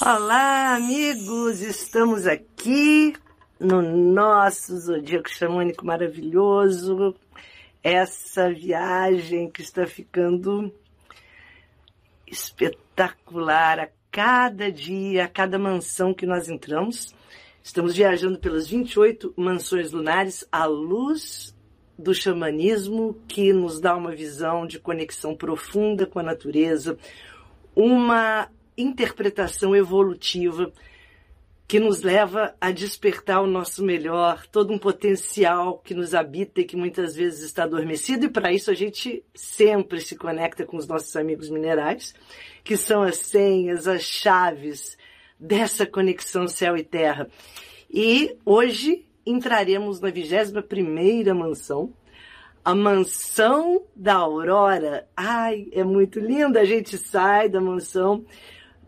Olá, amigos! Estamos aqui no nosso Zodíaco Xamânico maravilhoso. Essa viagem que está ficando espetacular a cada dia, a cada mansão que nós entramos. Estamos viajando pelas 28 mansões lunares à luz do xamanismo que nos dá uma visão de conexão profunda com a natureza, uma interpretação evolutiva que nos leva a despertar o nosso melhor, todo um potencial que nos habita e que muitas vezes está adormecido, e para isso a gente sempre se conecta com os nossos amigos minerais, que são as senhas, as chaves dessa conexão céu e terra. E hoje entraremos na 21 primeira mansão, a mansão da Aurora. Ai, é muito linda, a gente sai da mansão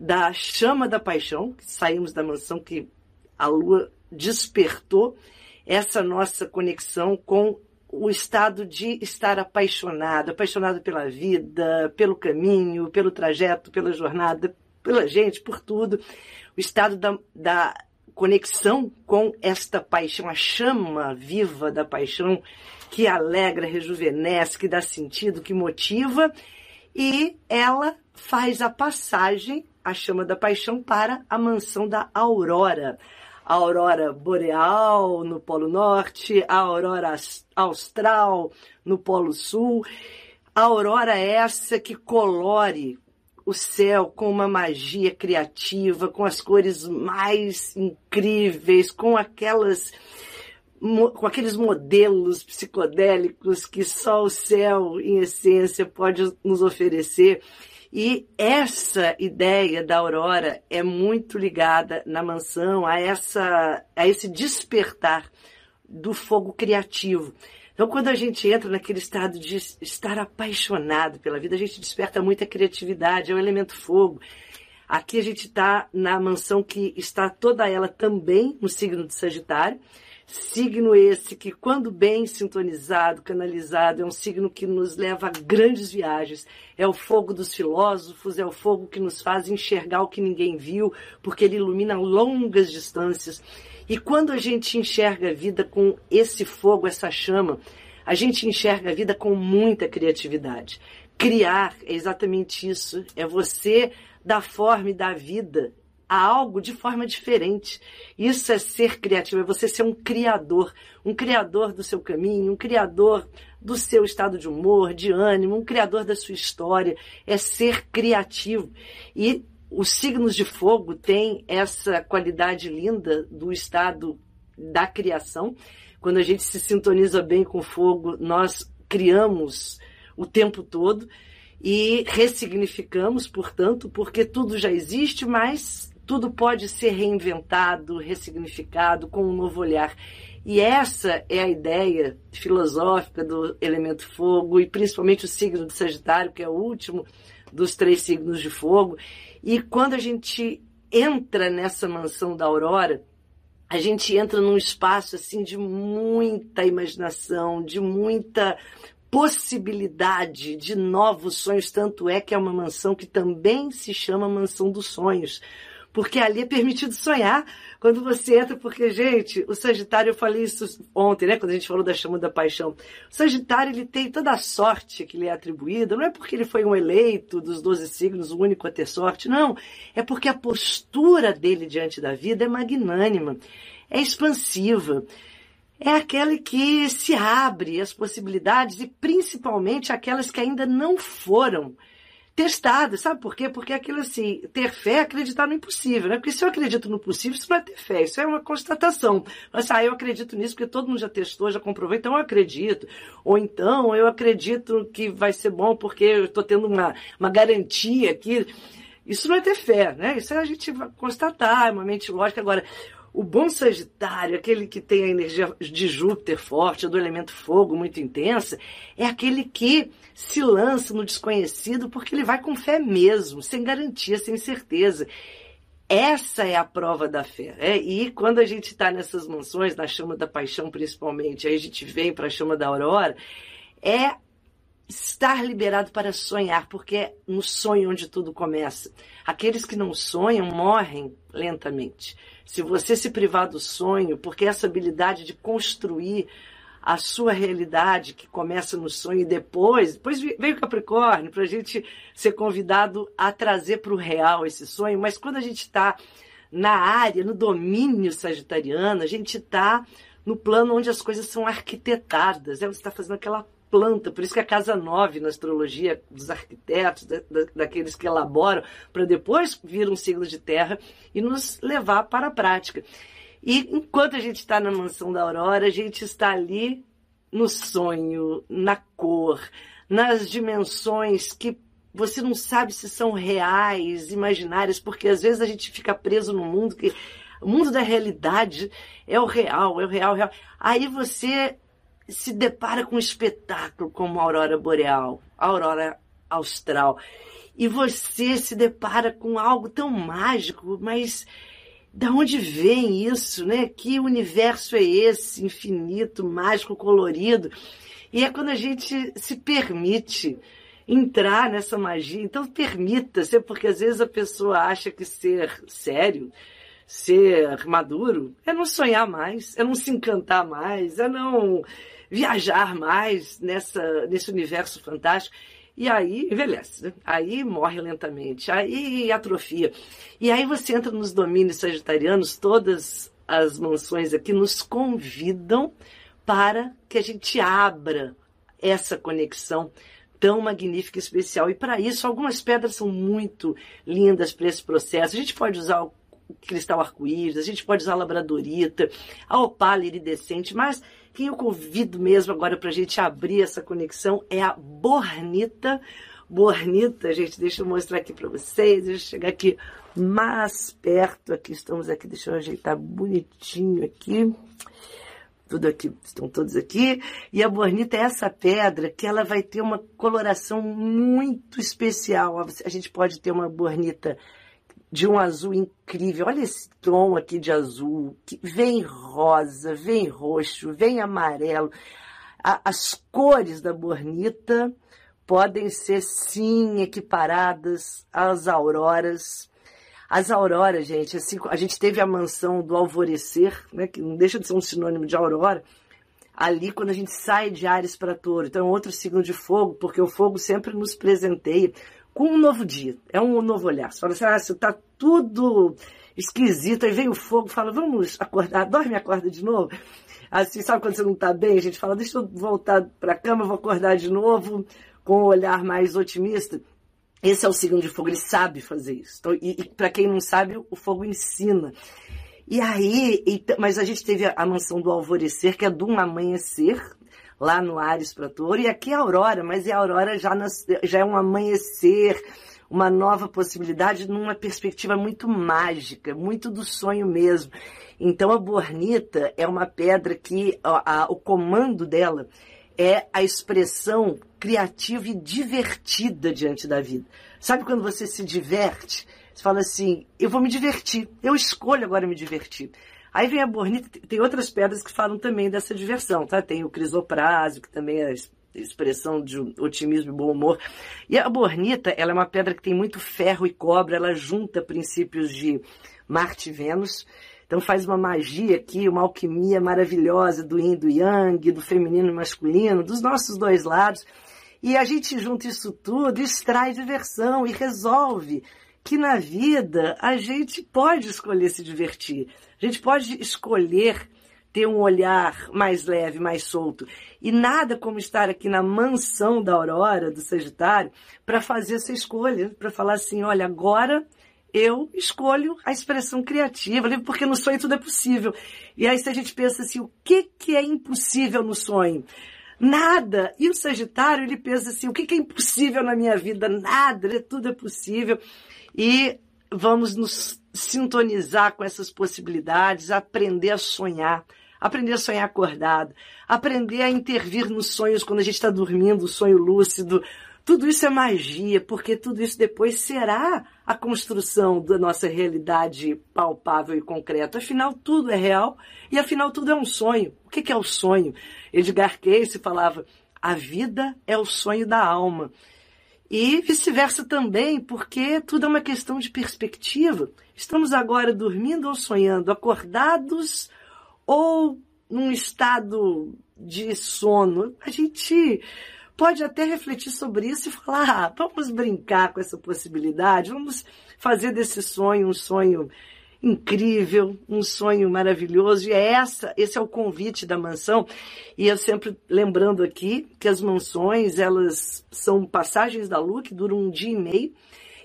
da chama da paixão, saímos da mansão que a lua despertou essa nossa conexão com o estado de estar apaixonado, apaixonado pela vida, pelo caminho, pelo trajeto, pela jornada, pela gente, por tudo. O estado da, da conexão com esta paixão, a chama viva da paixão que alegra, rejuvenesce, que dá sentido, que motiva, e ela faz a passagem a chama da paixão para a mansão da aurora. A aurora boreal no Polo Norte, a aurora austral no Polo Sul. A aurora é essa que colore o céu com uma magia criativa, com as cores mais incríveis, com aquelas com aqueles modelos psicodélicos que só o céu, em essência, pode nos oferecer. E essa ideia da aurora é muito ligada na mansão a essa a esse despertar do fogo criativo. Então, quando a gente entra naquele estado de estar apaixonado pela vida, a gente desperta muita criatividade, é o elemento fogo. Aqui a gente está na mansão que está toda ela também no signo de Sagitário. Signo esse que, quando bem sintonizado, canalizado, é um signo que nos leva a grandes viagens. É o fogo dos filósofos, é o fogo que nos faz enxergar o que ninguém viu, porque ele ilumina longas distâncias. E quando a gente enxerga a vida com esse fogo, essa chama, a gente enxerga a vida com muita criatividade. Criar é exatamente isso. É você dar forma e dar vida a algo de forma diferente. Isso é ser criativo, é você ser um criador, um criador do seu caminho, um criador do seu estado de humor, de ânimo, um criador da sua história, é ser criativo. E os signos de fogo têm essa qualidade linda do estado da criação. Quando a gente se sintoniza bem com o fogo, nós criamos o tempo todo e ressignificamos, portanto, porque tudo já existe, mas tudo pode ser reinventado, ressignificado com um novo olhar. E essa é a ideia filosófica do elemento fogo e principalmente o signo de Sagitário, que é o último dos três signos de fogo. E quando a gente entra nessa mansão da aurora, a gente entra num espaço assim de muita imaginação, de muita possibilidade de novos sonhos, tanto é que é uma mansão que também se chama Mansão dos Sonhos, porque ali é permitido sonhar quando você entra, porque, gente, o Sagitário, eu falei isso ontem, né, quando a gente falou da chama da paixão. O Sagitário, ele tem toda a sorte que lhe é atribuída, não é porque ele foi um eleito dos 12 signos, o único a ter sorte, não. É porque a postura dele diante da vida é magnânima, é expansiva é aquela que se abre às possibilidades e principalmente aquelas que ainda não foram testada, sabe por quê? Porque aquilo assim, ter fé é acreditar no impossível, né? Porque se eu acredito no possível, isso não é ter fé, isso é uma constatação. Mas, ah, eu acredito nisso porque todo mundo já testou, já comprovou, então eu acredito. Ou então, eu acredito que vai ser bom porque eu estou tendo uma, uma garantia aqui. Isso não é ter fé, né? Isso é a gente constatar, é uma mente lógica. Agora, o bom Sagitário, aquele que tem a energia de Júpiter forte, do elemento fogo muito intensa, é aquele que se lança no desconhecido porque ele vai com fé mesmo, sem garantia, sem certeza. Essa é a prova da fé. É? E quando a gente está nessas mansões, na chama da paixão principalmente, aí a gente vem para a chama da aurora, é estar liberado para sonhar, porque é no sonho onde tudo começa. Aqueles que não sonham morrem lentamente. Se você se privar do sonho, porque essa habilidade de construir a sua realidade que começa no sonho e depois, depois veio o Capricórnio para a gente ser convidado a trazer para o real esse sonho, mas quando a gente está na área, no domínio sagitariano, a gente está no plano onde as coisas são arquitetadas, né? você está fazendo aquela planta, por isso que a casa nove na astrologia dos arquitetos, da, da, daqueles que elaboram, para depois vir um siglo de terra e nos levar para a prática. E enquanto a gente está na mansão da Aurora, a gente está ali no sonho, na cor, nas dimensões que você não sabe se são reais, imaginárias, porque às vezes a gente fica preso no mundo que o mundo da realidade é o real, é o real, é o real. Aí você se depara com um espetáculo como a aurora boreal, a aurora austral, e você se depara com algo tão mágico, mas da onde vem isso, né? Que universo é esse, infinito, mágico, colorido? E é quando a gente se permite entrar nessa magia. Então permita-se, porque às vezes a pessoa acha que ser sério, ser maduro, é não sonhar mais, é não se encantar mais, é não viajar mais nessa, nesse universo fantástico. E aí envelhece, né? aí morre lentamente, aí atrofia. E aí você entra nos domínios sagitarianos, todas as mansões aqui nos convidam para que a gente abra essa conexão tão magnífica e especial. E para isso, algumas pedras são muito lindas para esse processo. A gente pode usar o cristal arco-íris, a gente pode usar a labradorita, a opala iridescente, mas quem eu convido mesmo agora para a gente abrir essa conexão é a Bornita. Bornita, gente, deixa eu mostrar aqui para vocês, deixa eu chegar aqui mais perto. Aqui estamos aqui, deixa eu ajeitar bonitinho aqui. Tudo aqui, estão todos aqui. E a bornita é essa pedra que ela vai ter uma coloração muito especial. A gente pode ter uma bornita de um azul incrível. Olha esse tom aqui de azul, que vem rosa, vem roxo, vem amarelo. A, as cores da bornita podem ser sim equiparadas às auroras. As auroras, gente, assim, a gente teve a mansão do alvorecer, né, que não deixa de ser um sinônimo de aurora, ali quando a gente sai de Ares para Touro. Então, é outro signo de fogo, porque o fogo sempre nos presenteia com um novo dia. É um novo olhar. Você fala assim, ah, você tá tudo esquisito. Aí vem o fogo fala, vamos acordar, dorme e acorda de novo. Assim, sabe quando você não tá bem? A gente fala, deixa eu voltar para a cama, vou acordar de novo com um olhar mais otimista. Esse é o signo de fogo, ele sabe fazer isso. Então, e, e para quem não sabe, o fogo ensina. E aí, e, mas a gente teve a, a mansão do alvorecer, que é do amanhecer, lá no Ares para Touro, e aqui é Aurora, mas é Aurora já, nas, já é um amanhecer, uma nova possibilidade numa perspectiva muito mágica, muito do sonho mesmo. Então a bornita é uma pedra que a, a, o comando dela é a expressão criativa e divertida diante da vida. Sabe quando você se diverte? Você fala assim, eu vou me divertir, eu escolho agora me divertir. Aí vem a bornita, tem outras pedras que falam também dessa diversão, tá? Tem o crisoprásico, que também é expressão de otimismo e bom humor. E a bornita, ela é uma pedra que tem muito ferro e cobre, ela junta princípios de Marte e Vênus. Então faz uma magia aqui, uma alquimia maravilhosa do yin do yang, do feminino e masculino, dos nossos dois lados. E a gente junta isso tudo, extrai diversão e resolve que na vida a gente pode escolher se divertir. A gente pode escolher ter um olhar mais leve, mais solto. E nada como estar aqui na mansão da Aurora, do Sagitário, para fazer essa escolha, para falar assim, olha, agora eu escolho a expressão criativa, porque no sonho tudo é possível. E aí se a gente pensa assim, o que, que é impossível no sonho? Nada. E o Sagitário, ele pensa assim: o que é impossível na minha vida? Nada, tudo é possível. E vamos nos sintonizar com essas possibilidades, aprender a sonhar, aprender a sonhar acordado, aprender a intervir nos sonhos quando a gente está dormindo, o sonho lúcido. Tudo isso é magia, porque tudo isso depois será a construção da nossa realidade palpável e concreta. Afinal, tudo é real e afinal, tudo é um sonho. O que é o sonho? Edgar Cayce falava: a vida é o sonho da alma. E vice-versa também, porque tudo é uma questão de perspectiva. Estamos agora dormindo ou sonhando, acordados ou num estado de sono. A gente pode até refletir sobre isso e falar: ah, vamos brincar com essa possibilidade, vamos fazer desse sonho um sonho incrível, um sonho maravilhoso. E é essa, esse é o convite da mansão. E eu sempre lembrando aqui que as mansões, elas são passagens da lua que duram um dia e meio.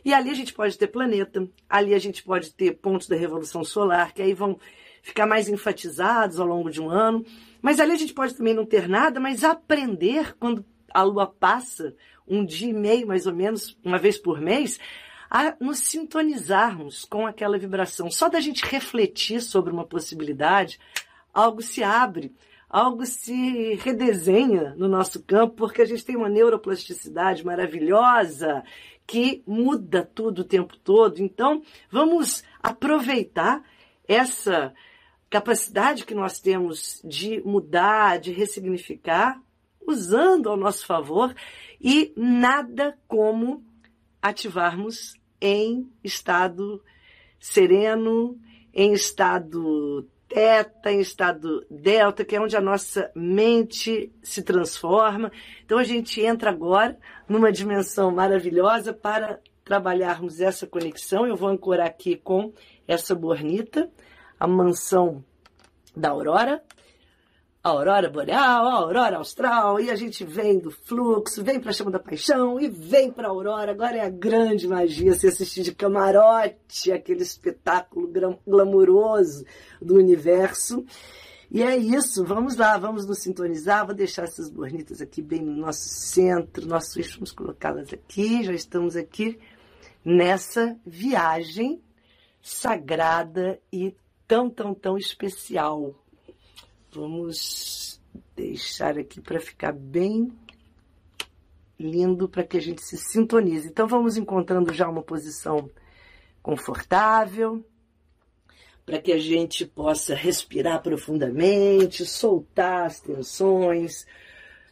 E ali a gente pode ter planeta, ali a gente pode ter pontos da revolução solar, que aí vão ficar mais enfatizados ao longo de um ano. Mas ali a gente pode também não ter nada, mas aprender quando a lua passa, um dia e meio mais ou menos, uma vez por mês, a nos sintonizarmos com aquela vibração. Só da gente refletir sobre uma possibilidade, algo se abre, algo se redesenha no nosso campo, porque a gente tem uma neuroplasticidade maravilhosa que muda tudo o tempo todo. Então, vamos aproveitar essa capacidade que nós temos de mudar, de ressignificar, usando ao nosso favor e nada como ativarmos em estado sereno, em estado teta, em estado delta, que é onde a nossa mente se transforma. Então a gente entra agora numa dimensão maravilhosa para trabalharmos essa conexão. Eu vou ancorar aqui com essa bornita, a mansão da Aurora, a aurora boreal, a aurora austral, e a gente vem do fluxo, vem para a chama da paixão e vem para a aurora. Agora é a grande magia se assistir de camarote, aquele espetáculo glamouroso do universo. E é isso, vamos lá, vamos nos sintonizar. Vou deixar essas bornitas aqui bem no nosso centro, nosso eixo, vamos colocá-las aqui. Já estamos aqui nessa viagem sagrada e tão, tão, tão especial Vamos deixar aqui para ficar bem lindo para que a gente se sintonize. Então vamos encontrando já uma posição confortável para que a gente possa respirar profundamente, soltar as tensões,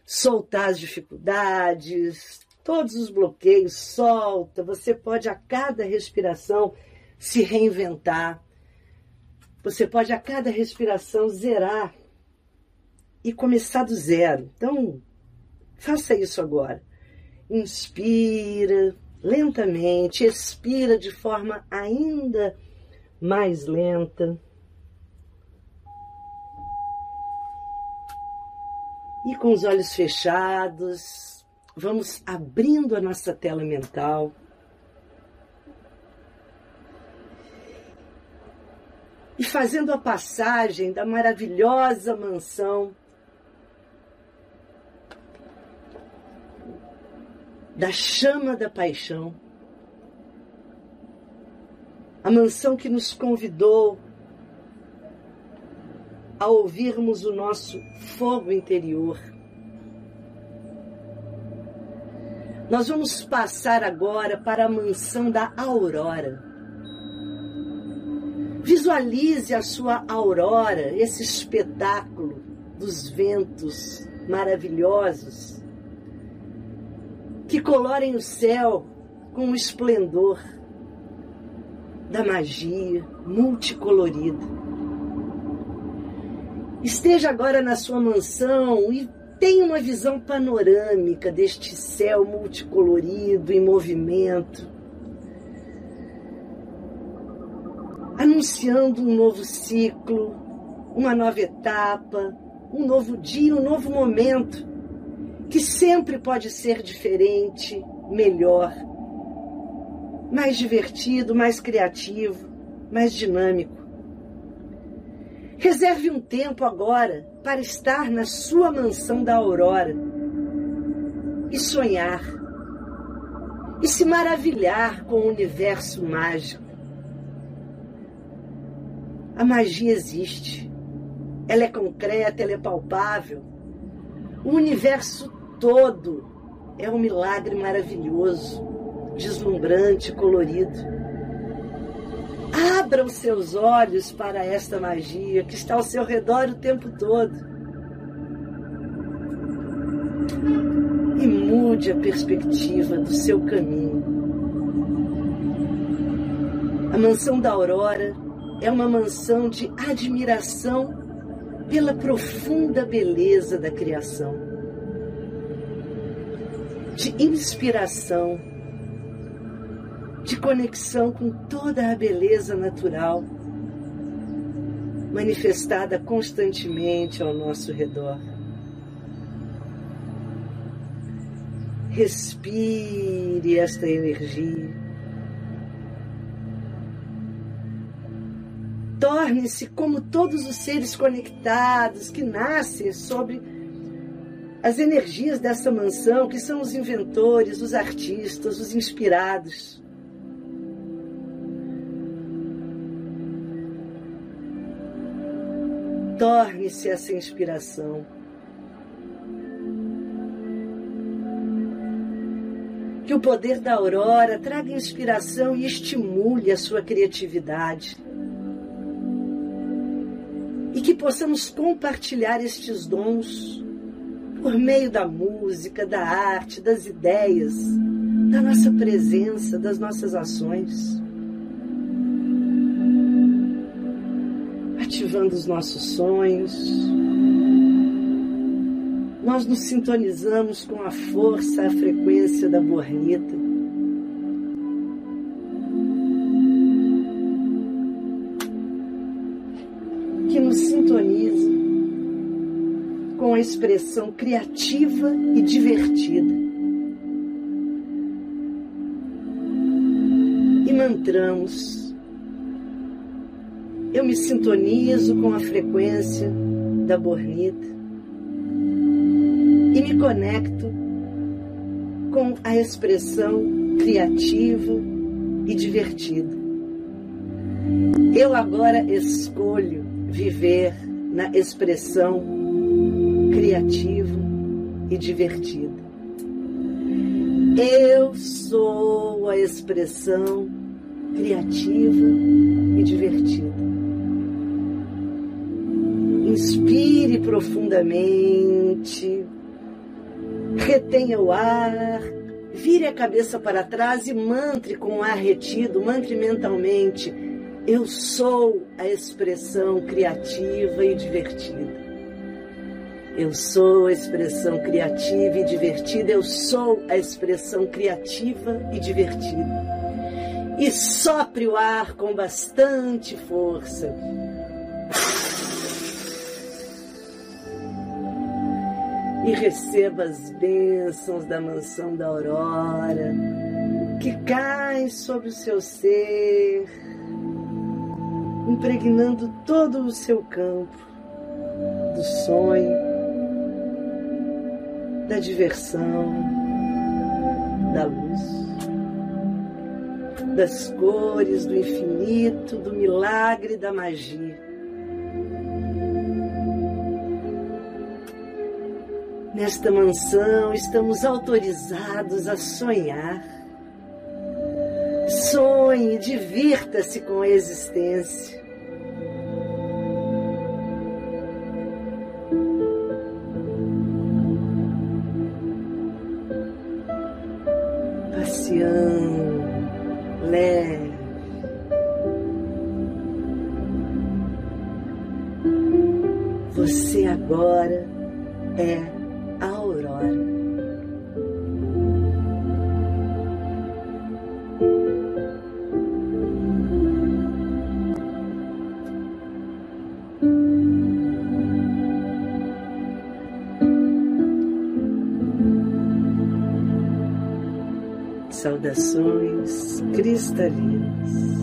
soltar as dificuldades, todos os bloqueios, solta. Você pode a cada respiração se reinventar. Você pode a cada respiração zerar e começar do zero. Então, faça isso agora. Inspira lentamente, expira de forma ainda mais lenta. E com os olhos fechados, vamos abrindo a nossa tela mental. E fazendo a passagem da maravilhosa mansão da chama da paixão, a mansão que nos convidou a ouvirmos o nosso fogo interior. Nós vamos passar agora para a mansão da aurora. Visualize a sua aurora, esse espetáculo dos ventos maravilhosos que colorem o céu com o esplendor da magia multicolorida. Esteja agora na sua mansão e tenha uma visão panorâmica deste céu multicolorido em movimento, anunciando um novo ciclo, uma nova etapa, um novo dia, um novo momento que sempre pode ser diferente, melhor, mais divertido, mais criativo, mais dinâmico. Reserve um tempo agora para estar na sua mansão da aurora e sonhar e se maravilhar com o universo mágico. A magia existe. Ela é concreta, ela é palpável. O universo todo é um milagre maravilhoso, deslumbrante, colorido. Abra os seus olhos para esta magia que está ao seu redor o tempo todo. E mude a perspectiva do seu caminho. A mansão da Aurora é uma mansão de admiração pela profunda beleza da criação, de inspiração, de conexão com toda a beleza natural manifestada constantemente ao nosso redor. Respire esta energia. Torne-se como todos os seres conectados que nascem sobre as energias dessa mansão, que são os inventores, os artistas, os inspirados. Torne-se essa inspiração. Que o poder da aurora traga inspiração e estimule a sua criatividade e que possamos compartilhar estes dons por meio da música, da arte, das ideias, da nossa presença, das nossas ações. Ativando os nossos sonhos, nós nos sintonizamos com a força, a frequência da bornita expressão criativa e divertida. E mantramos. Eu me sintonizo com a frequência da bornita e me conecto com a expressão criativa e divertida. Eu agora escolho viver na expressão criativa e divertida. Eu sou a expressão criativa e divertida. Inspire profundamente, retenha o ar, vire a cabeça para trás e mantre com o ar retido, mantre mentalmente eu sou a expressão criativa e divertida. Eu sou a expressão criativa e divertida. Eu sou a expressão criativa e divertida. E sopre o ar com bastante força. E receba as bênçãos da mansão da aurora que caem sobre o seu ser impregnando todo o seu campo do sonho, da diversão, da luz, das cores, do infinito, do milagre, da magia. Nesta mansão estamos autorizados a sonhar Sonhe, divirta-se com a existência. Você agora é Saudações cristalinas.